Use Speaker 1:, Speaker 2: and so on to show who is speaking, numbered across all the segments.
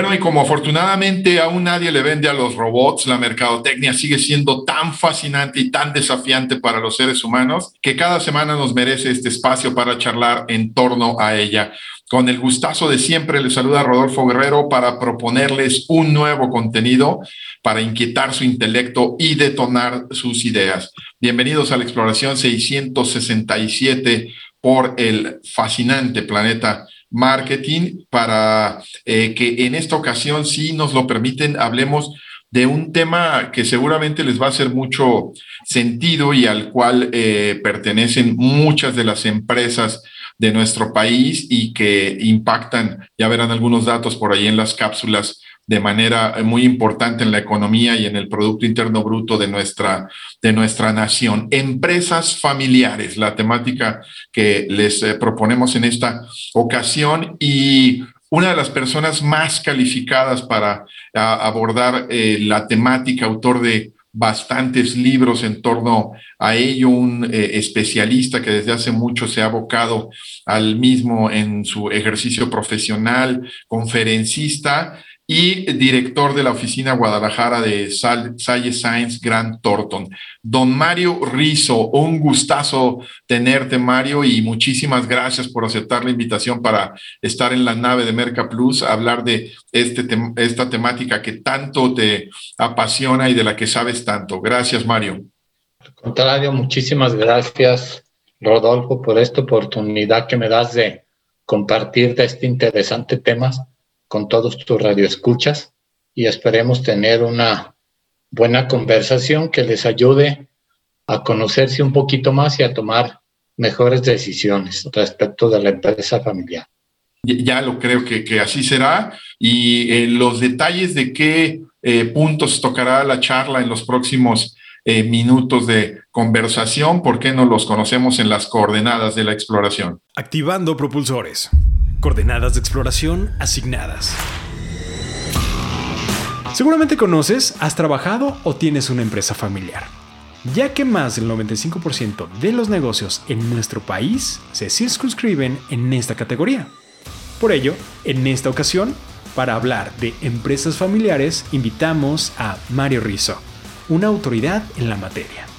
Speaker 1: Bueno, y como afortunadamente aún nadie le vende a los robots, la mercadotecnia sigue siendo tan fascinante y tan desafiante para los seres humanos que cada semana nos merece este espacio para charlar en torno a ella. Con el gustazo de siempre, les saluda Rodolfo Guerrero para proponerles un nuevo contenido para inquietar su intelecto y detonar sus ideas. Bienvenidos a la exploración 667 por el fascinante planeta marketing para eh, que en esta ocasión, si nos lo permiten, hablemos de un tema que seguramente les va a hacer mucho sentido y al cual eh, pertenecen muchas de las empresas de nuestro país y que impactan, ya verán algunos datos por ahí en las cápsulas de manera muy importante en la economía y en el Producto Interno Bruto de nuestra, de nuestra nación. Empresas familiares, la temática que les eh, proponemos en esta ocasión y una de las personas más calificadas para abordar eh, la temática, autor de bastantes libros en torno a ello, un eh, especialista que desde hace mucho se ha abocado al mismo en su ejercicio profesional, conferencista y director de la oficina Guadalajara de Salle Science Grant Thornton. Don Mario Rizo, un gustazo tenerte, Mario, y muchísimas gracias por aceptar la invitación para estar en la nave de Merca Plus, a hablar de este esta temática que tanto te apasiona y de la que sabes tanto. Gracias, Mario.
Speaker 2: Al contrario, muchísimas gracias, Rodolfo, por esta oportunidad que me das de compartir de este interesante tema con todos tus radioescuchas y esperemos tener una buena conversación que les ayude a conocerse un poquito más y a tomar mejores decisiones respecto de la empresa familiar.
Speaker 1: Ya lo creo que, que así será y eh, los detalles de qué eh, puntos tocará la charla en los próximos eh, minutos de conversación, ¿por qué no los conocemos en las coordenadas de la exploración?
Speaker 3: Activando propulsores. Coordenadas de exploración asignadas. Seguramente conoces, has trabajado o tienes una empresa familiar, ya que más del 95% de los negocios en nuestro país se circunscriben en esta categoría. Por ello, en esta ocasión, para hablar de empresas familiares, invitamos a Mario Rizzo, una autoridad en la materia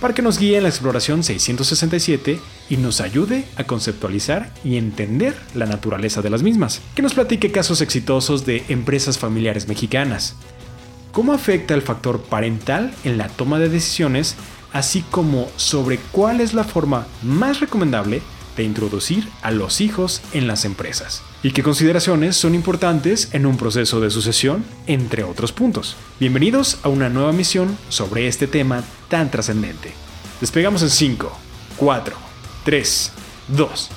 Speaker 3: para que nos guíe en la exploración 667 y nos ayude a conceptualizar y entender la naturaleza de las mismas. Que nos platique casos exitosos de empresas familiares mexicanas. Cómo afecta el factor parental en la toma de decisiones, así como sobre cuál es la forma más recomendable de introducir a los hijos en las empresas y qué consideraciones son importantes en un proceso de sucesión, entre otros puntos. Bienvenidos a una nueva misión sobre este tema tan trascendente. Despegamos en 5, 4, 3, 2.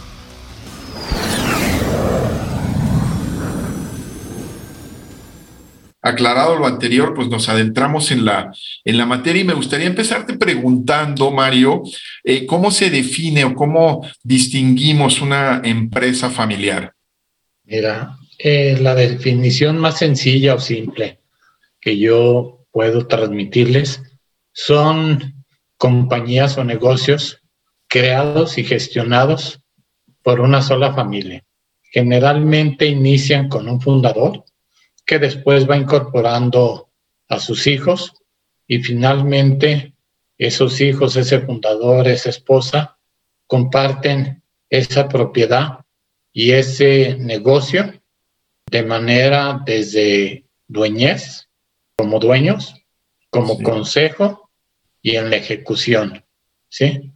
Speaker 1: Aclarado lo anterior, pues nos adentramos en la, en la materia y me gustaría empezarte preguntando, Mario, eh, ¿cómo se define o cómo distinguimos una empresa familiar?
Speaker 2: Mira, eh, la definición más sencilla o simple que yo puedo transmitirles son compañías o negocios creados y gestionados por una sola familia. Generalmente inician con un fundador que después va incorporando a sus hijos y finalmente esos hijos, ese fundador, esa esposa, comparten esa propiedad y ese negocio de manera desde dueñez, como dueños, como consejo y en la ejecución. ¿sí?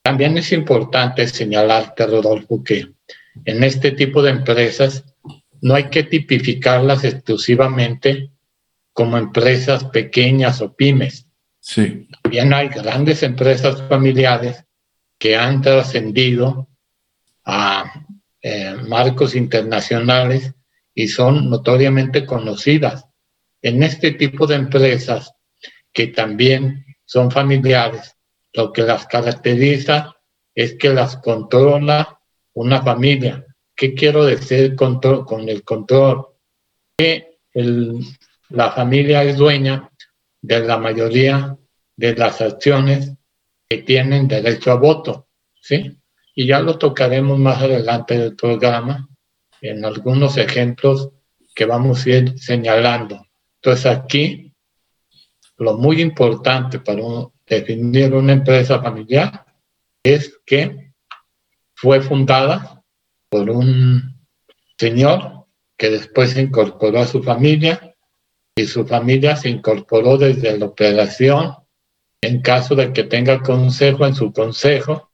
Speaker 2: También es importante señalarte, Rodolfo, que en este tipo de empresas no hay que tipificarlas exclusivamente como empresas pequeñas o pymes. Sí. También hay grandes empresas familiares que han trascendido a eh, marcos internacionales y son notoriamente conocidas. En este tipo de empresas que también son familiares. Lo que las caracteriza es que las controla una familia. ¿Qué quiero decir con el control? Que la familia es dueña de la mayoría de las acciones que tienen derecho a voto, ¿sí? Y ya lo tocaremos más adelante del programa en algunos ejemplos que vamos a ir señalando. Entonces aquí lo muy importante para definir una empresa familiar es que fue fundada por un señor que después se incorporó a su familia y su familia se incorporó desde la operación en caso de que tenga consejo en su consejo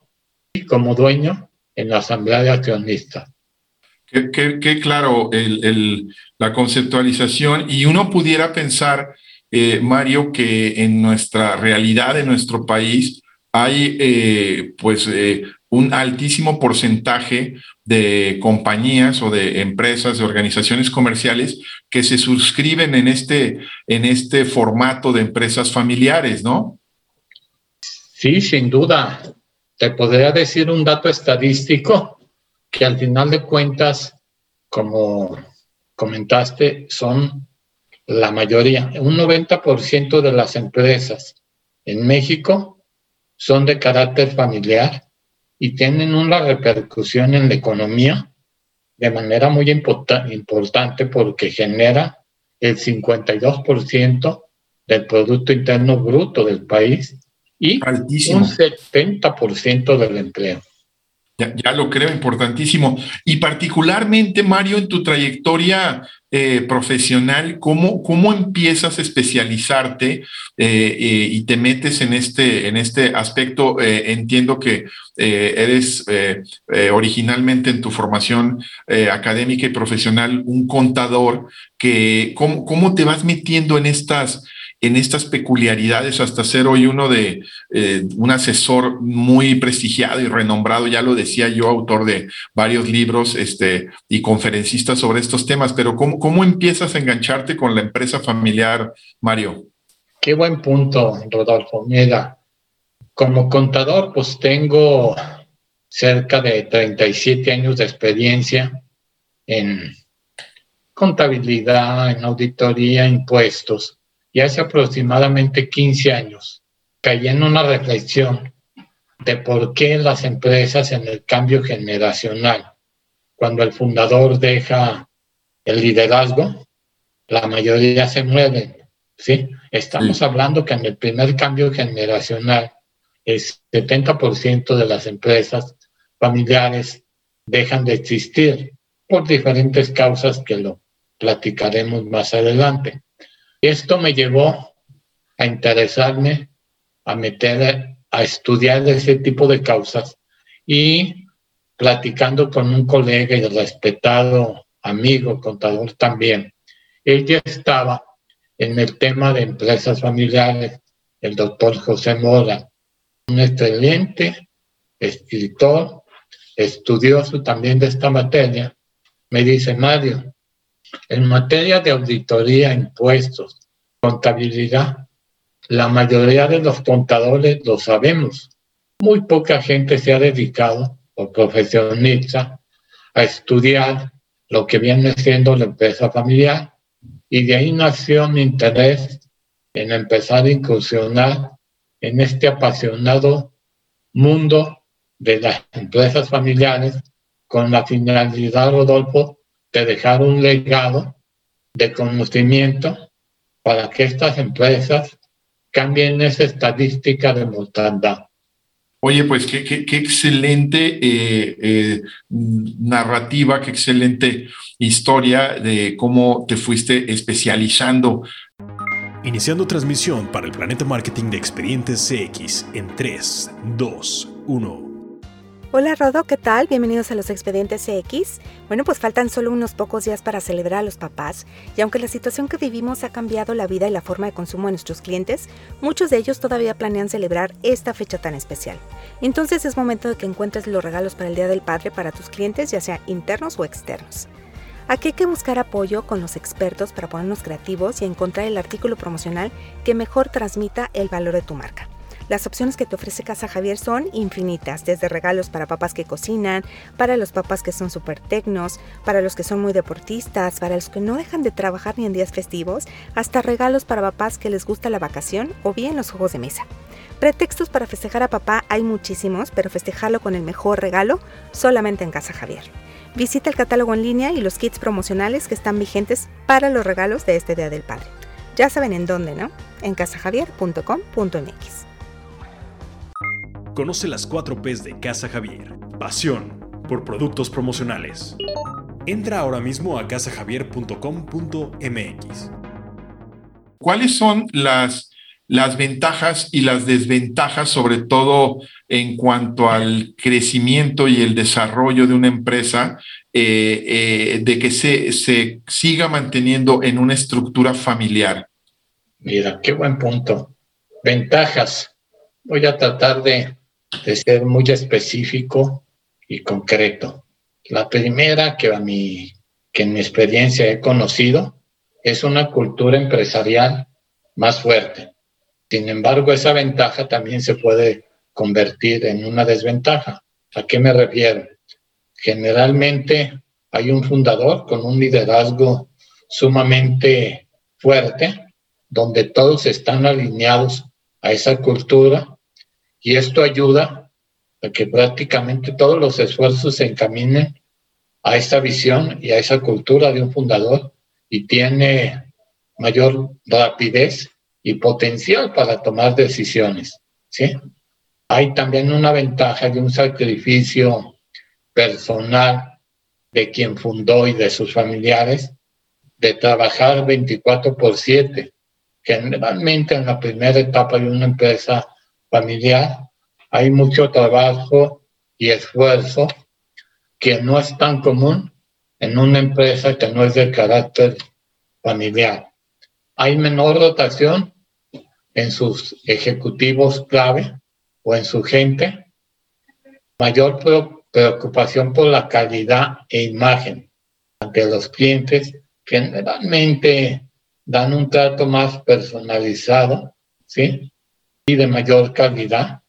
Speaker 2: y como dueño en la asamblea de accionistas.
Speaker 1: Qué, claro la conceptualización y uno pudiera pensar, eh, Mario, que en nuestra realidad, en nuestro país, hay eh, pues eh, un altísimo porcentaje de compañías o de empresas, de organizaciones comerciales que se suscriben en este, en este formato de empresas familiares, ¿no?
Speaker 2: Sí, sin duda. Te podría decir un dato estadístico que al final de cuentas, como comentaste, son la mayoría. Un 90% de las empresas en México son de carácter familiar y tienen una repercusión en la economía de manera muy importante porque genera el 52% del Producto Interno Bruto del país y un 70% del empleo.
Speaker 1: Ya, lo creo, importantísimo. Y particularmente, Mario, en tu trayectoria eh, profesional, ¿cómo, ¿cómo, empiezas a especializarte eh, eh, y te metes en este, en este aspecto? entiendo que eres originalmente en tu formación académica y profesional un contador, que, ¿cómo, ¿cómo te vas metiendo en estas en estas peculiaridades hasta ser hoy uno de eh, un asesor muy prestigiado y renombrado, ya lo decía yo, autor de varios libros este, y conferencista sobre estos temas, pero ¿cómo, ¿cómo empiezas a engancharte con la empresa familiar, Mario?
Speaker 2: Qué buen punto, Rodolfo. Mira, como contador, pues tengo cerca de 37 años de experiencia en contabilidad, en auditoría, impuestos y hace aproximadamente 15 años caí en una reflexión de por qué las empresas en el cambio generacional, cuando el fundador deja el liderazgo, la mayoría se mueven. ¿sí? Estamos hablando que en el primer cambio generacional, el 70% de las empresas familiares dejan de existir por diferentes causas que lo platicaremos más adelante. Esto me llevó a interesarme, a meter, a estudiar ese tipo de causas y platicando con un colega y respetado amigo, contador también. Ella estaba en el tema de empresas familiares, el doctor José Mora, un excelente escritor, estudioso también de esta materia, me dice, Mario, en materia de auditoría, impuestos, contabilidad, la mayoría de los contadores lo sabemos. Muy poca gente se ha dedicado o profesionista a estudiar lo que viene siendo la empresa familiar y de ahí nació mi interés en empezar a incursionar en este apasionado mundo de las empresas familiares con la finalidad, Rodolfo, de dejar un legado de conocimiento para que estas empresas cambien esa estadística de mortandad.
Speaker 1: Oye, pues qué, qué, excelente eh, eh, narrativa, qué excelente historia de cómo te fuiste especializando.
Speaker 3: Iniciando transmisión para el Planeta Marketing de Expedientes CX en 3, 2, 1.
Speaker 4: Hola Rodo, ¿qué tal? Bienvenidos a los Expedientes CX. Bueno, pues faltan solo unos pocos días para celebrar a los papás y aunque la situación que vivimos ha cambiado la vida y la forma de consumo de nuestros clientes, muchos de ellos todavía planean celebrar esta fecha tan especial. Entonces es momento de que encuentres los regalos para el Día del Padre para tus clientes, ya sea internos o externos. Aquí hay que buscar apoyo con los expertos para ponernos creativos y encontrar el artículo promocional que mejor transmita el valor de tu marca. Las opciones que te ofrece Casa Javier son infinitas, desde regalos para papás que cocinan, para los papás que son súper tecnos, para los que son muy deportistas, para los que no dejan de trabajar ni en días festivos, hasta regalos para papás que les gusta la vacación o bien los juegos de mesa. Pretextos para festejar a papá hay muchísimos, pero festejarlo con el mejor regalo solamente en Casa Javier. Visita el catálogo en línea y los kits promocionales que están vigentes para los regalos de este Día del Padre. Ya saben en dónde, ¿no? En casajavier.com.mx.
Speaker 3: Conoce las 4 P's de Casa Javier. Pasión por productos promocionales. Entra ahora mismo a casajavier.com.mx.
Speaker 1: ¿Cuáles son las, las ventajas y las desventajas, sobre todo en cuanto al crecimiento y el desarrollo de una empresa, eh, eh, de que se, se siga manteniendo en una estructura familiar?
Speaker 2: Mira, qué buen punto. Ventajas. Voy a tratar de de ser muy específico y concreto. La primera que, a mi, que en mi experiencia he conocido es una cultura empresarial más fuerte. Sin embargo, esa ventaja también se puede convertir en una desventaja. ¿A qué me refiero? Generalmente hay un fundador con un liderazgo sumamente fuerte, donde todos están alineados a esa cultura y esto ayuda a que prácticamente todos los esfuerzos se encaminen a esa visión y a esa cultura de un fundador y tiene mayor rapidez y potencial para tomar decisiones. ¿sí? Hay también una ventaja de un sacrificio personal de quien fundó y de sus familiares de trabajar 24 por 7. Generalmente en la primera etapa de una empresa familiar, hay mucho trabajo y esfuerzo que no es tan común en una empresa que no es de carácter familiar. Hay menor rotación en sus ejecutivos clave o en su gente, mayor preocupación por la calidad e imagen ante los clientes, generalmente dan un trato más personalizado, ¿sí? De mayor calidad.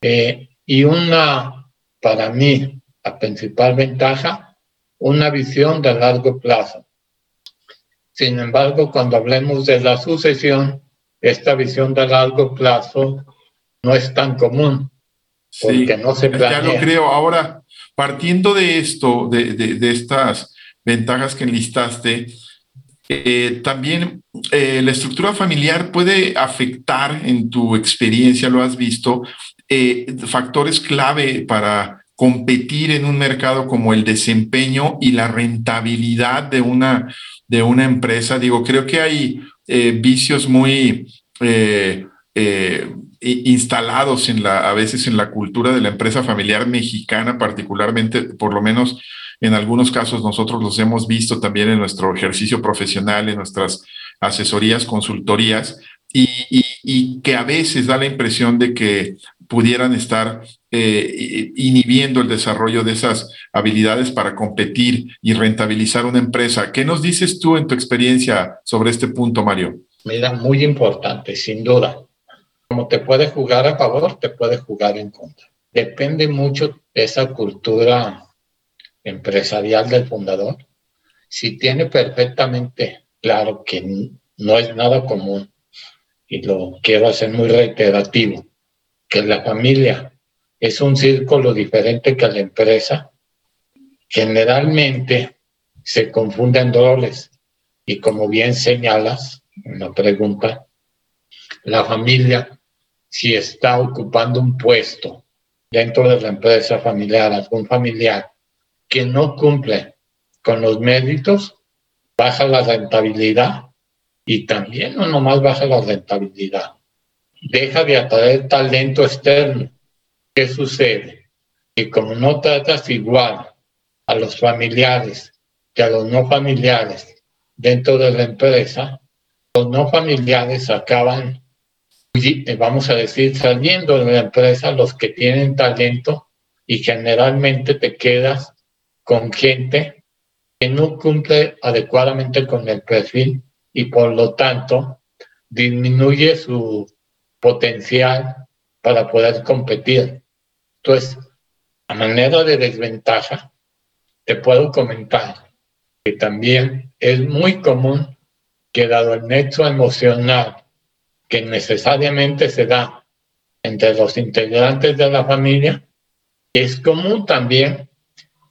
Speaker 2: Eh, y una, para mí, la principal ventaja, una visión de largo plazo. Sin embargo, cuando hablemos de la sucesión, esta visión de largo plazo no es tan común, porque no se planea.
Speaker 1: Ya lo creo. Ahora, partiendo de esto, de, de, de estas ventajas que enlistaste, eh, también eh, la estructura familiar puede afectar, en tu experiencia lo has visto, eh, factores clave para competir en un mercado como el desempeño y la rentabilidad de una, de una empresa. Digo, creo que hay vicios muy instalados en la, a veces en la cultura de la empresa familiar mexicana, particularmente, por lo menos en algunos casos nosotros los hemos visto también en nuestro ejercicio profesional, en nuestras asesorías, consultorías, y, que a veces da la impresión de que pudieran estar eh, inhibiendo el desarrollo de esas habilidades para competir y rentabilizar una empresa. ¿Qué nos dices tú en tu experiencia sobre este punto, Mario?
Speaker 2: Mira, muy importante, sin duda. Como te puede jugar a favor, te puede jugar en contra. Depende mucho de esa cultura empresarial del fundador, si tiene perfectamente claro que no es nada común, y lo quiero hacer muy reiterativo, que la familia es un círculo diferente que la empresa, generalmente se confunden roles. Y como bien señalas en la pregunta, la familia, si está ocupando un puesto dentro de la empresa familiar, algún familiar, que no cumple con los méritos, baja la rentabilidad y también no nomás baja la rentabilidad, deja de atraer talento externo. ¿Qué sucede? Que como no tratas igual a los familiares que a los no familiares dentro de la empresa, los no familiares acaban, vamos a decir, saliendo de la empresa los que tienen talento y generalmente te quedas con gente que no cumple adecuadamente con el perfil y por lo tanto disminuye su potencial para poder competir. Entonces, a manera de desventaja, te puedo comentar que también es muy común que dado el nexo emocional que necesariamente se da entre los integrantes de la familia, es común también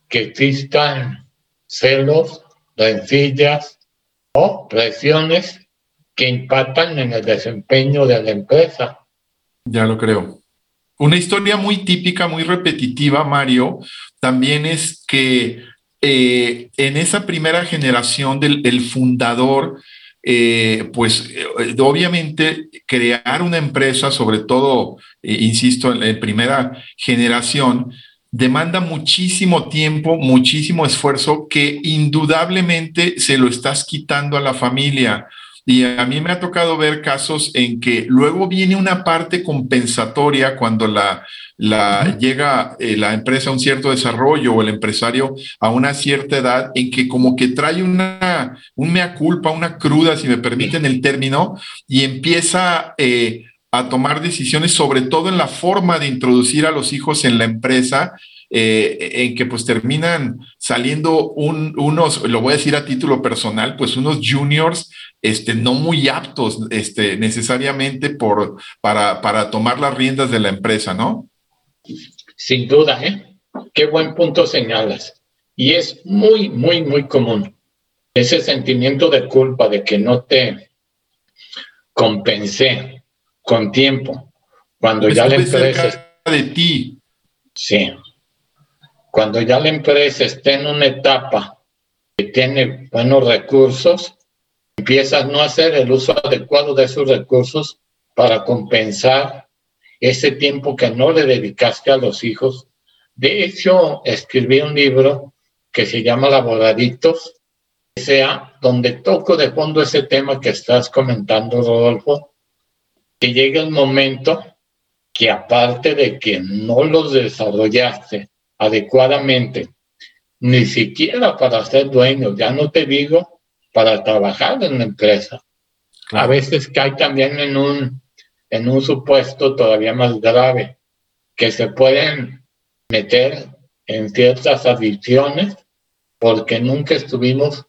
Speaker 2: que existan celos, rencillas o presiones que impactan en el desempeño de la empresa.
Speaker 1: Ya lo creo. Una historia muy típica, muy repetitiva, Mario, también es que eh, en esa primera generación del fundador, eh, pues eh, obviamente crear una empresa, sobre todo, insisto, en la primera generación, demanda muchísimo tiempo, muchísimo esfuerzo que indudablemente se lo estás quitando a la familia. Y a mí me ha tocado ver casos en que luego viene una parte compensatoria cuando la, la llega eh, la empresa a un cierto desarrollo o el empresario a una cierta edad en que como que trae una, un mea culpa, una cruda, si me permiten el término, y empieza eh, a tomar decisiones, sobre todo en la forma de introducir a los hijos en la empresa eh, en que pues terminan saliendo unos, lo voy a decir a título personal, pues unos juniors este, no muy aptos este, necesariamente por, para, para tomar las riendas de la empresa, ¿no?
Speaker 2: Sin duda, ¿eh? Qué buen punto señalas. Y es muy, muy, muy común ese sentimiento de culpa de que no te compensé con tiempo cuando ya la empresa
Speaker 1: de ti.
Speaker 2: Sí, cuando ya la empresa esté en una etapa que tiene buenos recursos, empiezas no a hacer el uso adecuado de esos recursos para compensar ese tiempo que no le dedicaste a los hijos. De hecho, escribí un libro que se llama Laboraditos, sea donde toco de fondo ese tema que estás comentando, Rodolfo, que llegue el momento que aparte de que no los desarrollaste adecuadamente, ni siquiera para ser dueño, ya no te digo para trabajar en la empresa. A veces cae también en un, en un supuesto todavía más grave, que se pueden meter en ciertas adicciones porque nunca estuvimos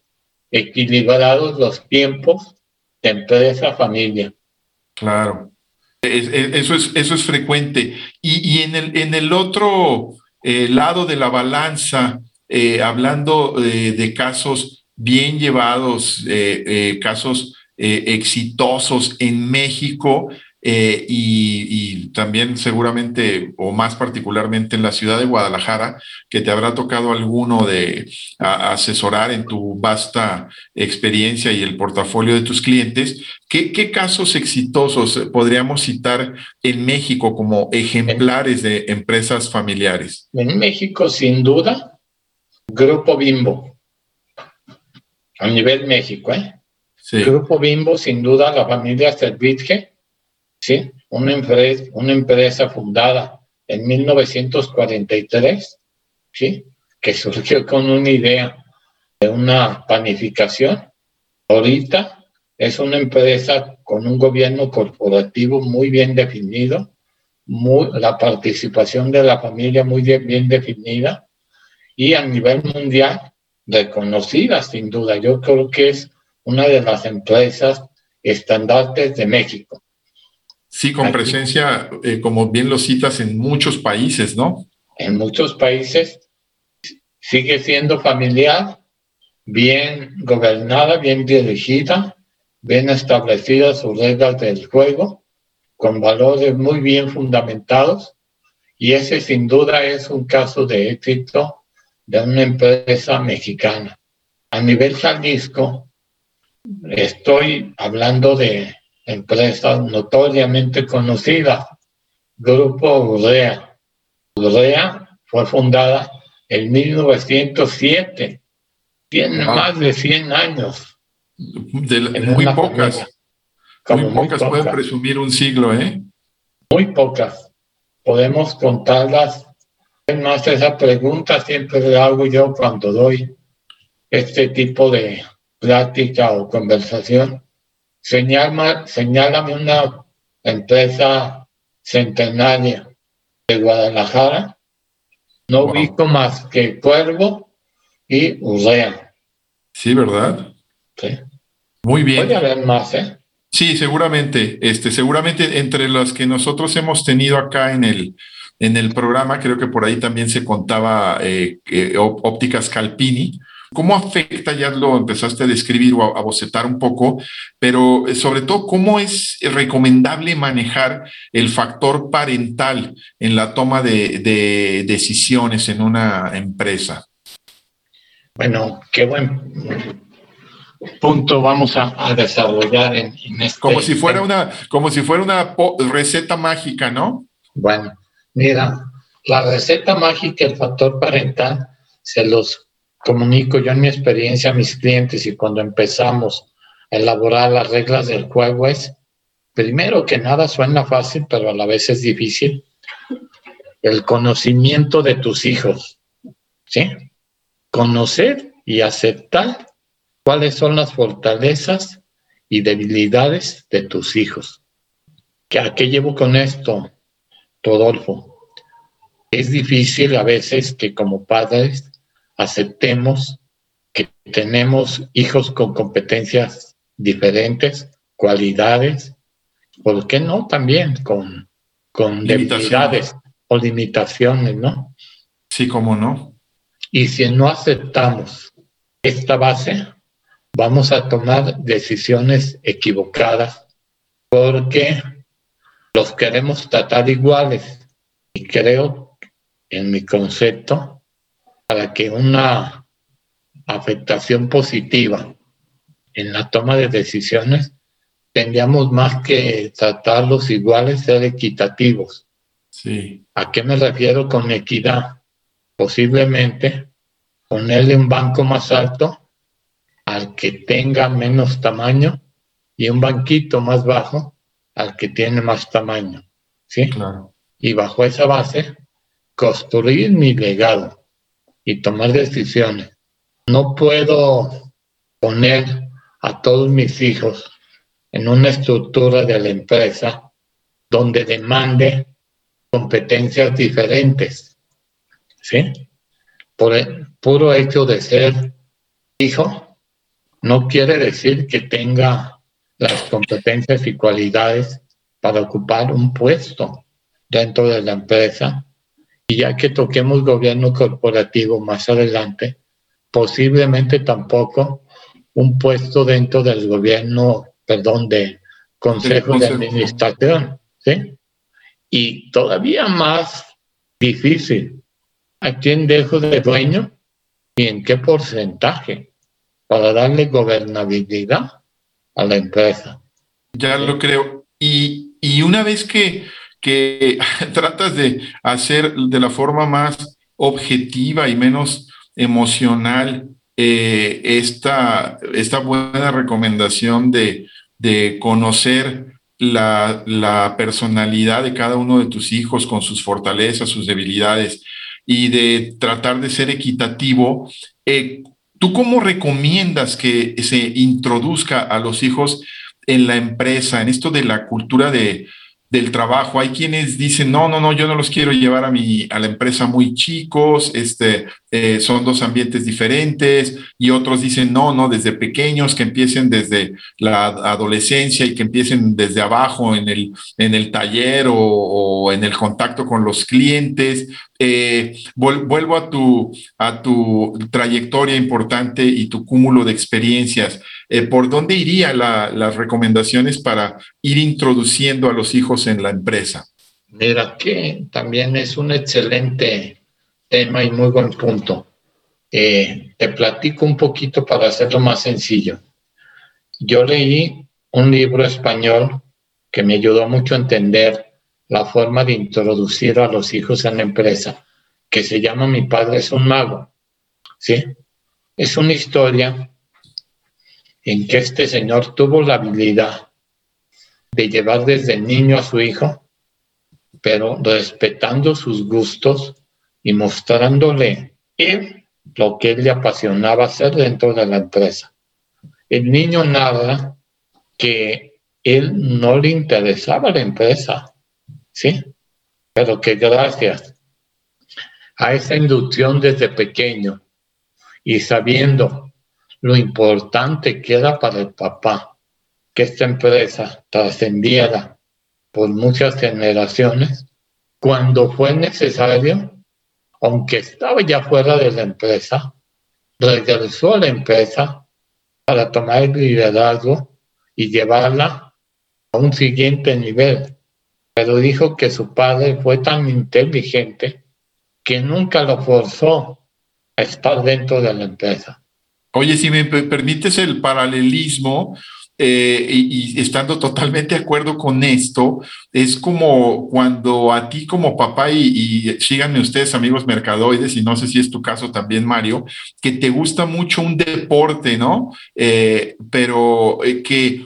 Speaker 2: equilibrados los tiempos de empresa-familia.
Speaker 1: Claro, eso es, eso es frecuente. Y, y en, el, en el otro el lado de la balanza, eh, hablando eh, de casos bien llevados, eh, casos exitosos en México, y, y, también seguramente o más particularmente en la ciudad de Guadalajara, que te habrá tocado alguno de asesorar en tu vasta experiencia y el portafolio de tus clientes. ¿Qué, ¿Qué, casos exitosos podríamos citar en México como ejemplares de empresas familiares?
Speaker 2: En México, sin duda, Grupo Bimbo. A nivel México, ¿eh? Sí. Grupo Bimbo, sin duda, la familia Servitje Una empresa, una empresa fundada en 1943, ¿sí? Que surgió con una idea de una panificación. Ahorita es una empresa con un gobierno corporativo muy bien definido, muy, la participación de la familia muy bien definida y a nivel mundial reconocida sin duda. Yo creo que es una de las empresas estandartes de México.
Speaker 1: Sí, con presencia, eh, como bien lo citas, en muchos países, ¿no?
Speaker 2: En muchos países sigue siendo familiar, bien gobernada, bien dirigida, bien establecidas sus reglas del juego, con valores muy bien fundamentados, y ese sin duda es un caso de éxito de una empresa mexicana. A nivel Jalisco, estoy hablando de empresa notoriamente conocida, Grupo Urrea. Urrea fue fundada en 1907, tiene más de 100 años.
Speaker 1: muy pocas. muy, pocas pueden presumir un siglo, ¿eh?
Speaker 2: Muy pocas. Podemos contarlas. Es más, esa pregunta siempre la hago yo cuando doy este tipo de plática o conversación, señala, señálame una empresa centenaria de Guadalajara. No ubico más que Cuervo y Urrea.
Speaker 1: Sí, ¿verdad?
Speaker 2: Sí.
Speaker 1: Muy bien.
Speaker 2: Puede haber más, ¿eh?
Speaker 1: Sí, seguramente. Este, seguramente entre las que nosotros hemos tenido acá en el, en el programa, creo que por ahí también se contaba eh, ópticas Calpini. ¿Cómo afecta, ya lo empezaste a describir o a, bocetar un poco, pero eh, sobre todo, cómo es recomendable manejar el factor parental en la toma de, decisiones en una empresa?
Speaker 2: Bueno, qué buen punto vamos a, desarrollar en, este.
Speaker 1: Como si fuera una, como si fuera una receta mágica, ¿no?
Speaker 2: Bueno, mira, la receta mágica, el factor parental, se los comunico yo en mi experiencia a mis clientes y cuando empezamos a elaborar las reglas del juego es, primero que nada suena fácil, pero a la vez es difícil, el conocimiento de tus hijos, ¿sí? Conocer y aceptar cuáles son las fortalezas y debilidades de tus hijos. ¿A qué llevo con esto, Rodolfo? Es difícil a veces que como padres aceptemos que tenemos hijos con competencias diferentes, cualidades, ¿por qué no? También con, con debilidades o limitaciones, ¿no?
Speaker 1: Sí, cómo no.
Speaker 2: Y si no aceptamos esta base, vamos a tomar decisiones equivocadas porque los queremos tratar iguales. Y creo, en mi concepto, para que una afectación positiva en la toma de decisiones, tendríamos más que tratarlos iguales, ser equitativos.
Speaker 1: Sí.
Speaker 2: ¿A qué me refiero con equidad? Posiblemente ponerle un banco más alto al que tenga menos tamaño y un banquito más bajo al que tiene más tamaño. ¿Sí?
Speaker 1: Claro.
Speaker 2: Y bajo esa base, construir mi legado y tomar decisiones. No puedo poner a todos mis hijos en una estructura de la empresa donde demande competencias diferentes. ¿Sí? Por el puro hecho de ser hijo, no quiere decir que tenga las competencias y cualidades para ocupar un puesto dentro de la empresa. Y ya que toquemos gobierno corporativo más adelante, posiblemente tampoco un puesto dentro del gobierno, perdón, de consejo, de administración. ¿sí? Y todavía más difícil, ¿a quién dejo de dueño y en qué porcentaje? para darle gobernabilidad a la empresa.
Speaker 1: Ya lo creo. Y, y una vez que, que tratas de hacer de la forma más objetiva y menos emocional eh, esta, esta buena recomendación de, de conocer la, la, personalidad de cada uno de tus hijos con sus fortalezas, sus debilidades y de tratar de ser equitativo, eh, ¿Tú cómo recomiendas que se introduzca a los hijos en la empresa, en esto de la cultura de, del trabajo. Hay quienes dicen, no, no, no, yo no los quiero llevar a, mi, a la empresa muy chicos, este, eh, son dos ambientes diferentes, y otros dicen, no, no, desde pequeños, que empiecen desde la adolescencia y que empiecen desde abajo en el, en el taller o, en el contacto con los clientes. Eh, vuelvo a tu, a tu trayectoria importante y tu cúmulo de experiencias. Eh, ¿Por dónde irían las recomendaciones para ir introduciendo a los hijos en la empresa?
Speaker 2: Mira, que también es un excelente tema y muy buen punto. Eh, te platico un poquito para hacerlo más sencillo. Yo leí un libro español que me ayudó mucho a entender la forma de introducir a los hijos en la empresa, que se llama Mi padre es un mago. ¿Sí? Es una historia en que este señor tuvo la habilidad de llevar desde niño a su hijo, pero respetando sus gustos y mostrándole él lo que él le apasionaba hacer dentro de la empresa. El niño narra que él no le interesaba la empresa, ¿sí? Pero que gracias a esa inducción desde pequeño y sabiendo lo importante que era para el papá que esta empresa trascendiera por muchas generaciones, cuando fue necesario, aunque estaba ya fuera de la empresa, regresó a la empresa para tomar el liderazgo y llevarla a un siguiente nivel. Pero dijo que su padre fue tan inteligente que nunca lo forzó a estar dentro de la empresa.
Speaker 1: Oye, si me permites el paralelismo, eh, y, estando totalmente de acuerdo con esto, es como cuando a ti como papá, y, síganme ustedes amigos mercadoides, y no sé si es tu caso también, Mario, que te gusta mucho un deporte, ¿no? Eh, pero eh, que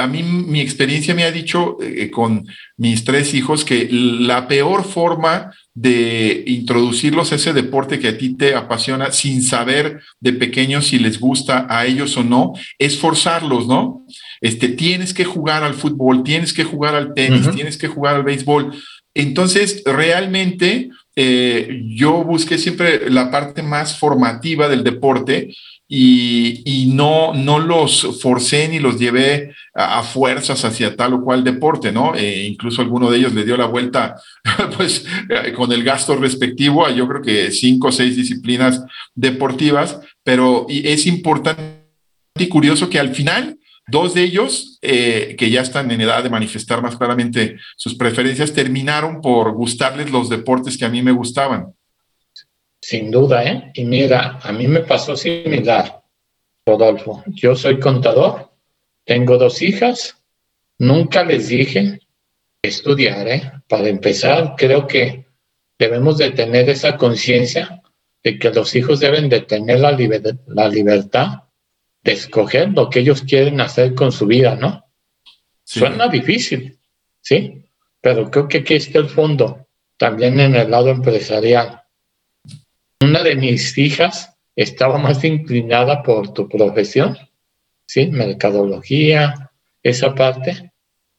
Speaker 1: a mí mi experiencia me ha dicho con mis tres hijos que la peor forma de introducirlos a ese deporte que a ti te apasiona sin saber de pequeños si les gusta a ellos o no, es forzarlos, ¿no? Este, tienes que jugar al fútbol, tienes que jugar al tenis, tienes que jugar al béisbol. Entonces, realmente eh, yo busqué siempre la parte más formativa del deporte y, no, no los forcé ni los llevé a, fuerzas hacia tal o cual deporte, ¿no? E incluso alguno de ellos le dio la vuelta, pues, eh, con el gasto respectivo a yo creo que cinco o seis disciplinas deportivas, pero es importante y curioso que al final Dos de ellos, eh, que ya están en edad de manifestar más claramente sus preferencias, terminaron por gustarles los deportes que a mí me gustaban.
Speaker 2: Sin duda, ¿eh? Y mira, a mí me pasó similar, Rodolfo. Yo soy contador, tengo dos hijas, nunca les dije estudiar, ¿eh? Para empezar, creo que debemos de tener esa conciencia de que los hijos deben de tener la, la libertad de escoger lo que ellos quieren hacer con su vida, ¿no? Suena difícil, ¿sí? Pero creo que aquí está el fondo, también en el lado empresarial una de mis hijas estaba más inclinada por tu profesión, ¿sí? Mercadología, esa parte.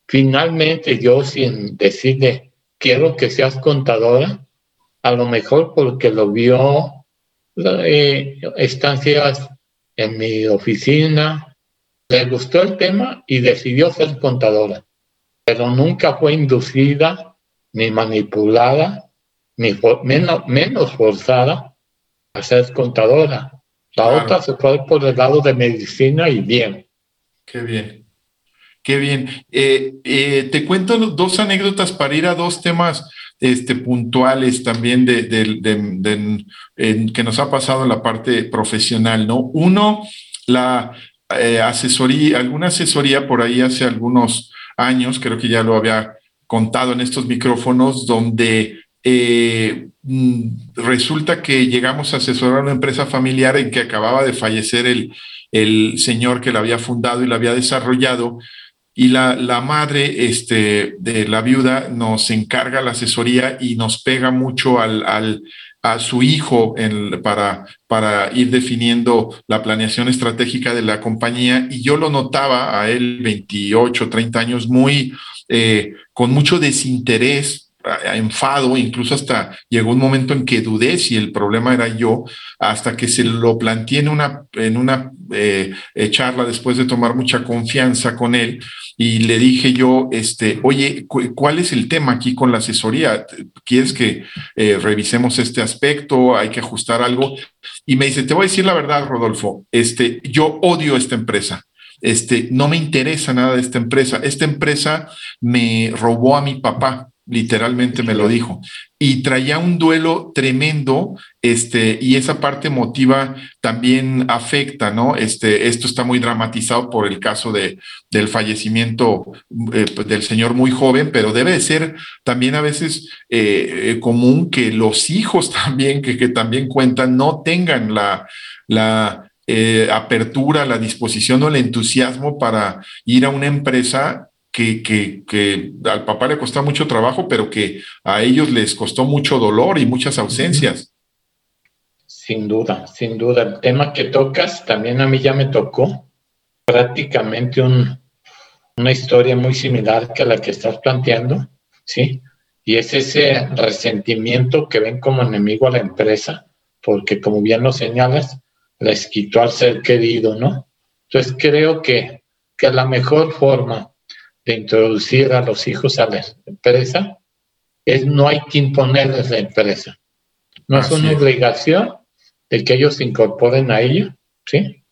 Speaker 2: Finalmente yo sin decirle, quiero que seas contadora, a lo mejor porque lo vio eh, estancias en mi oficina, le gustó el tema y decidió ser contadora, pero nunca fue inducida ni manipulada, ni menos, menos forzada a ser contadora. La otra se fue por el lado de medicina y bien.
Speaker 1: Qué bien. Qué bien. Eh, eh, te cuento dos anécdotas para ir a dos temas este, puntuales también de, que nos ha pasado en la parte profesional, ¿no? Uno, la eh, asesoría, alguna asesoría por ahí hace algunos años, creo que ya lo había contado en estos micrófonos, donde eh, mm, resulta que llegamos a asesorar a una empresa familiar en que acababa de fallecer el, el señor que la había fundado y la había desarrollado. Y la, la, madre este, de la viuda nos encarga la asesoría y nos pega mucho al, al a su hijo en, para, para ir definiendo la planeación estratégica de la compañía. Y yo lo notaba a él, 28, 30 años, muy eh, con mucho desinterés enfado, incluso hasta llegó un momento en que dudé si el problema era yo, hasta que se lo planteé en una, en una eh, eh, charla después de tomar mucha confianza con él y le dije yo, este, oye, ¿cuál es el tema aquí con la asesoría? ¿Quieres que eh, revisemos este aspecto? ¿Hay que ajustar algo? Y me dice, te voy a decir la verdad, Rodolfo, este, yo odio esta empresa. Este, no me interesa nada de esta empresa. Esta empresa me robó a mi papá literalmente me lo dijo. Y traía un duelo tremendo, este, y esa parte emotiva también afecta, ¿no? Este, esto está muy dramatizado por el caso de, del fallecimiento eh, pues, del señor muy joven, pero debe de ser también a veces eh, eh, común que los hijos también, que, que también cuentan, no tengan la, la apertura, la disposición o el entusiasmo para ir a una empresa que, al papá le costó mucho trabajo, pero que a ellos les costó mucho dolor y muchas ausencias.
Speaker 2: Sin duda, sin duda. El tema que tocas también a mí ya me tocó prácticamente un, una historia muy similar que la que estás planteando, ¿sí? Y es ese resentimiento que ven como enemigo a la empresa, porque como bien lo señalas, les quitó al ser querido, ¿no? Entonces creo que, que la mejor forma de introducir a los hijos a la empresa es no hay que imponerles la empresa. No es una obligación de que ellos se incorporen a ella, ¿sí?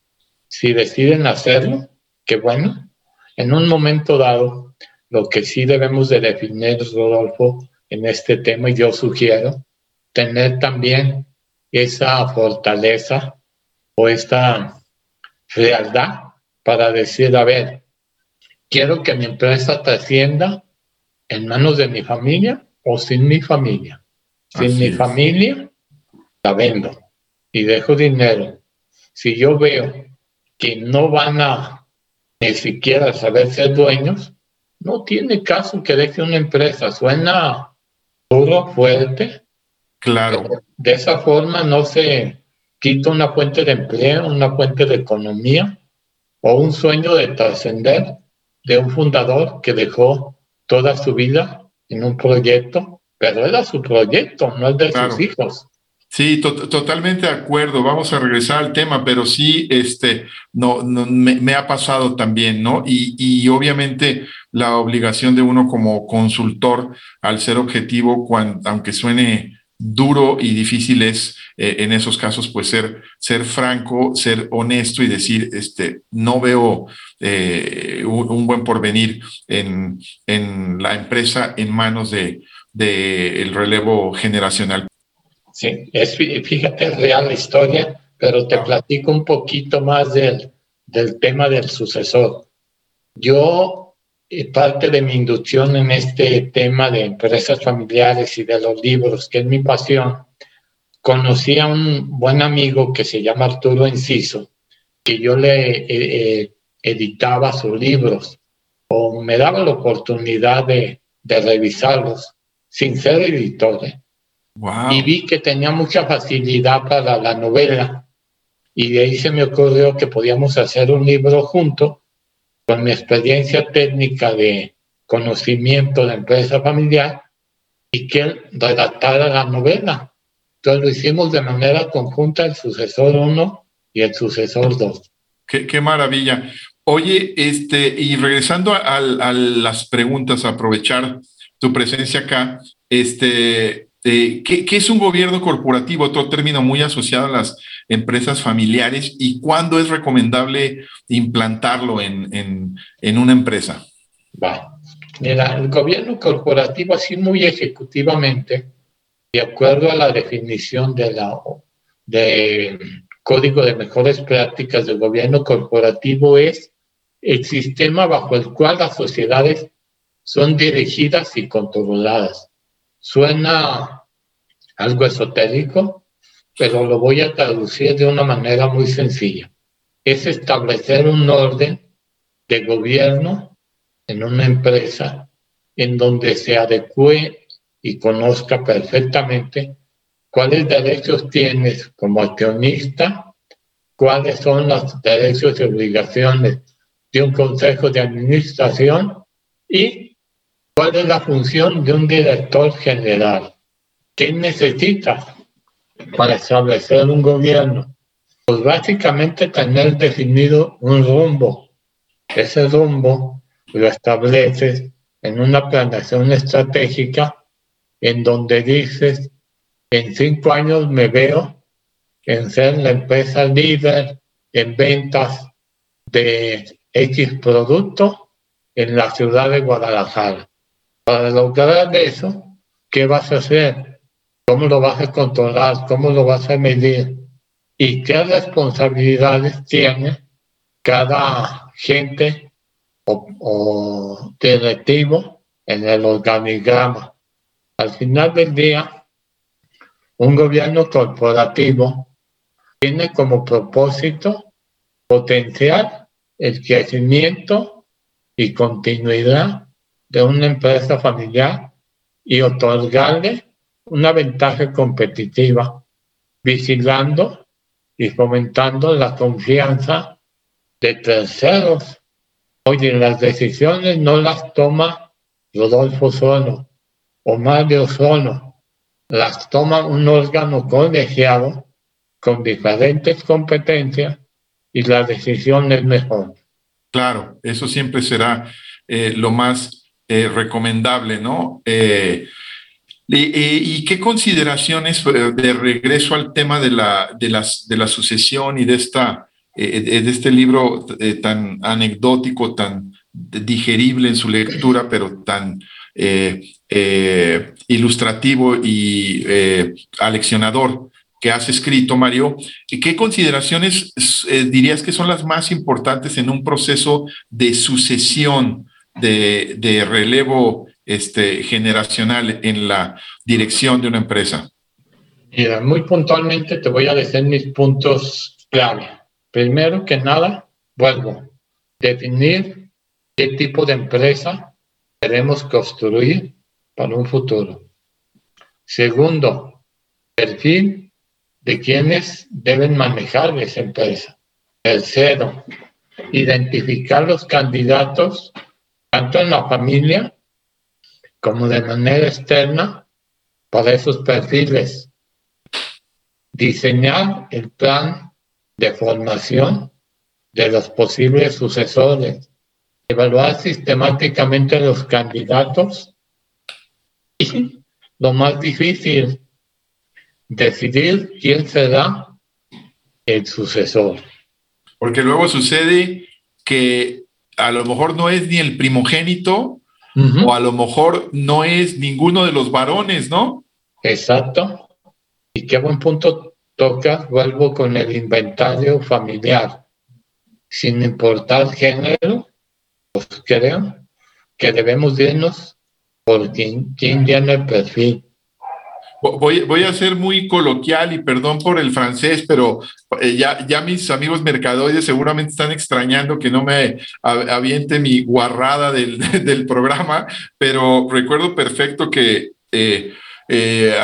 Speaker 2: Si deciden hacerlo, qué bueno. En un momento dado, lo que sí debemos de definir, Rodolfo, en este tema, y yo sugiero, tener también esa fortaleza o esta frialdad para decir, a ver, quiero que mi empresa trascienda en manos de mi familia o sin mi familia. Sin mi familia, la vendo y dejo dinero. Si yo veo que no van a ni siquiera saber ser dueños, no tiene caso que deje una empresa. Suena duro, fuerte.
Speaker 1: Claro.
Speaker 2: De esa forma no se quita una fuente de empleo, una fuente de economía o un sueño de trascender de un fundador que dejó toda su vida en un proyecto, pero era su proyecto, no el de sus hijos.
Speaker 1: Sí, totalmente de acuerdo. Vamos a regresar al tema, pero sí, este, no, me, ha pasado también, ¿no? Y, y, obviamente la obligación de uno como consultor al ser objetivo, cuando, aunque suene duro y difícil es eh, en esos casos pues ser, ser franco, ser honesto y decir, este, no veo eh, un, buen porvenir en, en, la empresa en manos de, de el relevo generacional.
Speaker 2: Sí, es, fíjate, es real la historia, pero te platico un poquito más del, del tema del sucesor. Yo parte de mi inducción en este tema de empresas familiares y de los libros, que es mi pasión, conocí a un buen amigo que se llama Arturo Enciso, que yo le eh, eh, editaba sus libros o me daba la oportunidad de, de revisarlos sin ser editor. ¿eh? Y vi que tenía mucha facilidad para la novela y de ahí se me ocurrió que podíamos hacer un libro junto con mi experiencia técnica de conocimiento de empresa familiar y que él redactara la novela. Entonces lo hicimos de manera conjunta el sucesor 1 y el sucesor 2.
Speaker 1: Qué, maravilla. Oye, este, y regresando a, las preguntas, aprovechar tu presencia acá, este, eh, ¿qué, ¿qué, es un gobierno corporativo? Otro término muy asociado a las empresas familiares y cuándo es recomendable implantarlo en, una empresa?
Speaker 2: Va. Mira, el gobierno corporativo, así muy ejecutivamente, de acuerdo a la definición de la de Código de Mejores Prácticas del Gobierno Corporativo, es el sistema bajo el cual las sociedades son dirigidas y controladas. Suena algo esotérico, pero lo voy a traducir de una manera muy sencilla. Es establecer un orden de gobierno en una empresa en donde se adecue y conozca perfectamente cuáles derechos tienes como accionista, cuáles son los derechos y obligaciones de un consejo de administración y cuál es la función de un director general. ¿Qué necesitas? para establecer un gobierno? Pues básicamente tener definido un rumbo. Ese rumbo lo estableces en una planeación estratégica en donde dices, en cinco años me veo en ser la empresa líder en ventas de X producto en la ciudad de Guadalajara. Para lograr eso, ¿qué vas a hacer? cómo lo vas a controlar, cómo lo vas a medir y qué responsabilidades tiene cada gente o, directivo en el organigrama. Al final del día, un gobierno corporativo tiene como propósito potenciar el crecimiento y continuidad de una empresa familiar y otorgarle una ventaja competitiva vigilando y fomentando la confianza de terceros. Oye, las decisiones no las toma Rodolfo solo o Mario solo, las toma un órgano colegiado con diferentes competencias y la decisión es mejor.
Speaker 1: Claro, eso siempre será eh, lo más eh, recomendable, ¿no? Eh, y, qué consideraciones de regreso al tema de la, de de la sucesión y de, esta, de este libro tan anecdótico, tan digerible en su lectura, pero tan ilustrativo y aleccionador que has escrito, Mario, ¿qué consideraciones eh, dirías que son las más importantes en un proceso de sucesión, de, relevo este, generacional en la dirección de una empresa?
Speaker 2: Mira, muy puntualmente te voy a decir mis puntos clave. Primero que nada, vuelvo, definir qué tipo de empresa queremos construir para un futuro. Segundo, perfil de quienes deben manejar esa empresa. Tercero, identificar los candidatos tanto en la familia como de manera externa para esos perfiles. Diseñar el plan de formación de los posibles sucesores. Evaluar sistemáticamente los candidatos. Lo más difícil, decidir quién será el sucesor.
Speaker 1: Porque luego sucede que a lo mejor no es ni el primogénito o a lo mejor no es ninguno de los varones, ¿no?
Speaker 2: Exacto. Y qué buen punto toca, vuelvo con el inventario familiar. Sin importar género, pues creo que debemos irnos por quién, quién tiene el perfil.
Speaker 1: Voy, a ser muy coloquial y perdón por el francés, pero eh, ya, ya mis amigos mercadoides seguramente están extrañando que no me aviente mi guarrada del, programa, pero recuerdo perfecto que eh, eh,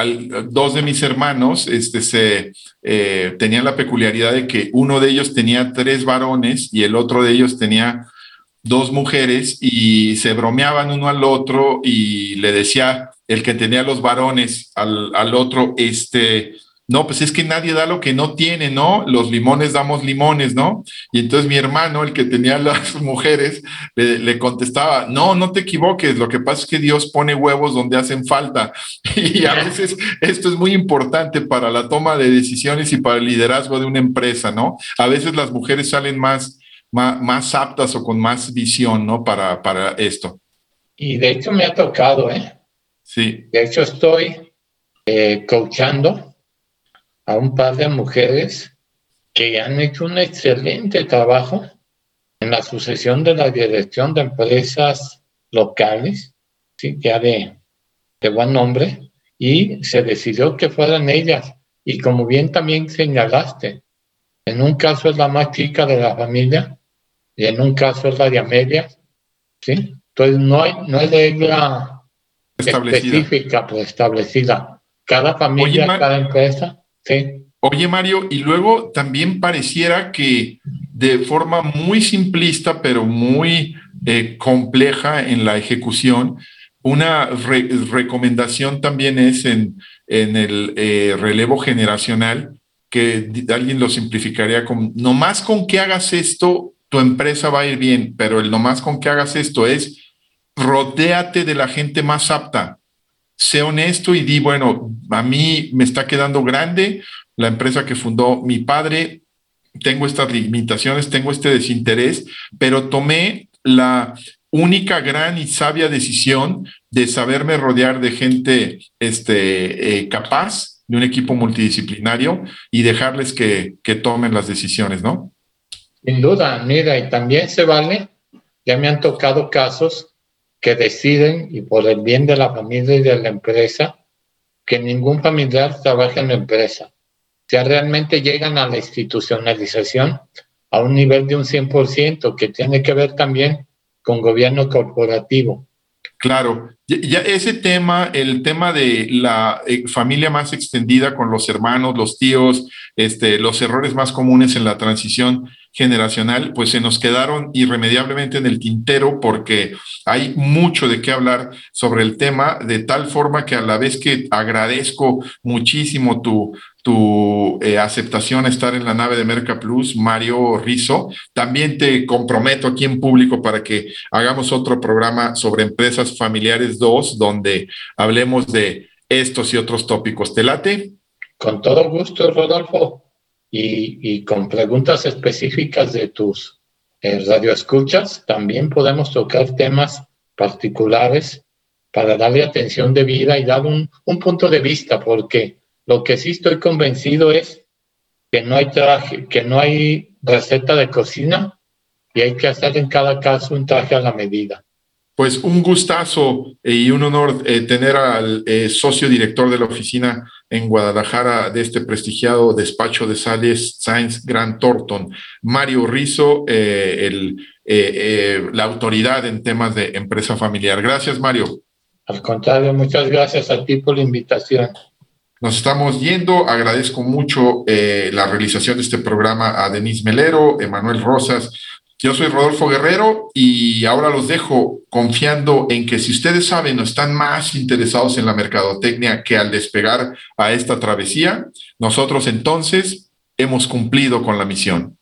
Speaker 1: dos de mis hermanos este, se, tenían la peculiaridad de que uno de ellos tenía tres varones y el otro de ellos tenía dos mujeres y se bromeaban uno al otro y le decía el que tenía los varones al, al, otro, este, no, pues es que nadie da lo que no tiene, ¿no? Los limones damos limones, ¿no? Y entonces mi hermano, el que tenía las mujeres, le, le, contestaba, no, no te equivoques, lo que pasa es que Dios pone huevos donde hacen falta. Y a veces esto es muy importante para la toma de decisiones y para el liderazgo de una empresa, ¿no? A veces las mujeres salen más, más, más aptas o con más visión, ¿no? Para, para esto.
Speaker 2: Y de hecho me ha tocado, ¿eh?
Speaker 1: Sí.
Speaker 2: De hecho, estoy eh, coachando a un par de mujeres que han hecho un excelente trabajo en la sucesión de la dirección de empresas locales, ¿sí? ya de, de buen nombre, y se decidió que fueran ellas. Y como bien también señalaste, en un caso es la más chica de la familia y en un caso es la de Amelia, ¿sí? Entonces no hay, no hay regla específica, pues establecida. Cada familia, cada empresa, sí.
Speaker 1: Oye, Mario, y luego también pareciera que de forma muy simplista, pero muy eh, compleja en la ejecución, una recomendación también es en, en el eh, relevo generacional, que alguien lo simplificaría como, nomás con que hagas esto, tu empresa va a ir bien, pero el nomás con que hagas esto es rodéate de la gente más apta. Sé honesto y di, bueno, a mí me está quedando grande la empresa que fundó mi padre, tengo estas limitaciones, tengo este desinterés, pero tomé la única gran y sabia decisión de saberme rodear de gente este, eh, capaz, de un equipo multidisciplinario y dejarles que, que tomen las decisiones, ¿no?
Speaker 2: Sin duda, mira, y también se vale, ya me han tocado casos que deciden, y por el bien de la familia y de la empresa, que ningún familiar trabaje en la empresa. Ya realmente llegan a la institucionalización a un nivel de un 100%, que tiene que ver también con gobierno corporativo.
Speaker 1: Claro, ya ese tema, el tema de la eh, familia más extendida con los hermanos, los tíos, este, los errores más comunes en la transición generacional, pues se nos quedaron irremediablemente en el tintero porque hay mucho de qué hablar sobre el tema, de tal forma que a la vez que agradezco muchísimo tu, tu eh, aceptación a estar en la nave de Merca Plus, Mario Rizo. También te comprometo aquí en público para que hagamos otro programa sobre empresas familiares 2, donde hablemos de estos y otros tópicos. ¿Te late?
Speaker 2: Con todo gusto, Rodolfo. Y, con preguntas específicas de tus eh, radioescuchas, también podemos tocar temas particulares para darle atención debida y dar un, un punto de vista, porque lo que sí estoy convencido es que no hay traje, que no hay receta de cocina y hay que hacer en cada caso un traje a la medida.
Speaker 1: Pues un gustazo y un honor eh, tener al eh, socio director de la oficina en Guadalajara de este prestigiado despacho de sales Science Grant Thornton, Mario Rizo, eh, el, la autoridad en temas de empresa familiar. Gracias, Mario.
Speaker 2: Al contrario, muchas gracias a ti por la invitación.
Speaker 1: Nos estamos yendo. Agradezco mucho eh, la realización de este programa a Denise Melero, Emanuel Rosas. Yo soy Rodolfo Guerrero y ahora los dejo confiando en que si ustedes saben o están más interesados en la mercadotecnia que al despegar a esta travesía, nosotros entonces hemos cumplido con la misión.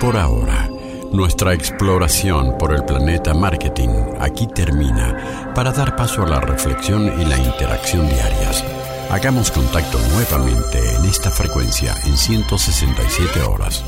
Speaker 5: Por ahora, nuestra exploración por el planeta marketing aquí termina para dar paso a la reflexión y la interacción diarias Hagamos contacto nuevamente en esta frecuencia en 167 horas.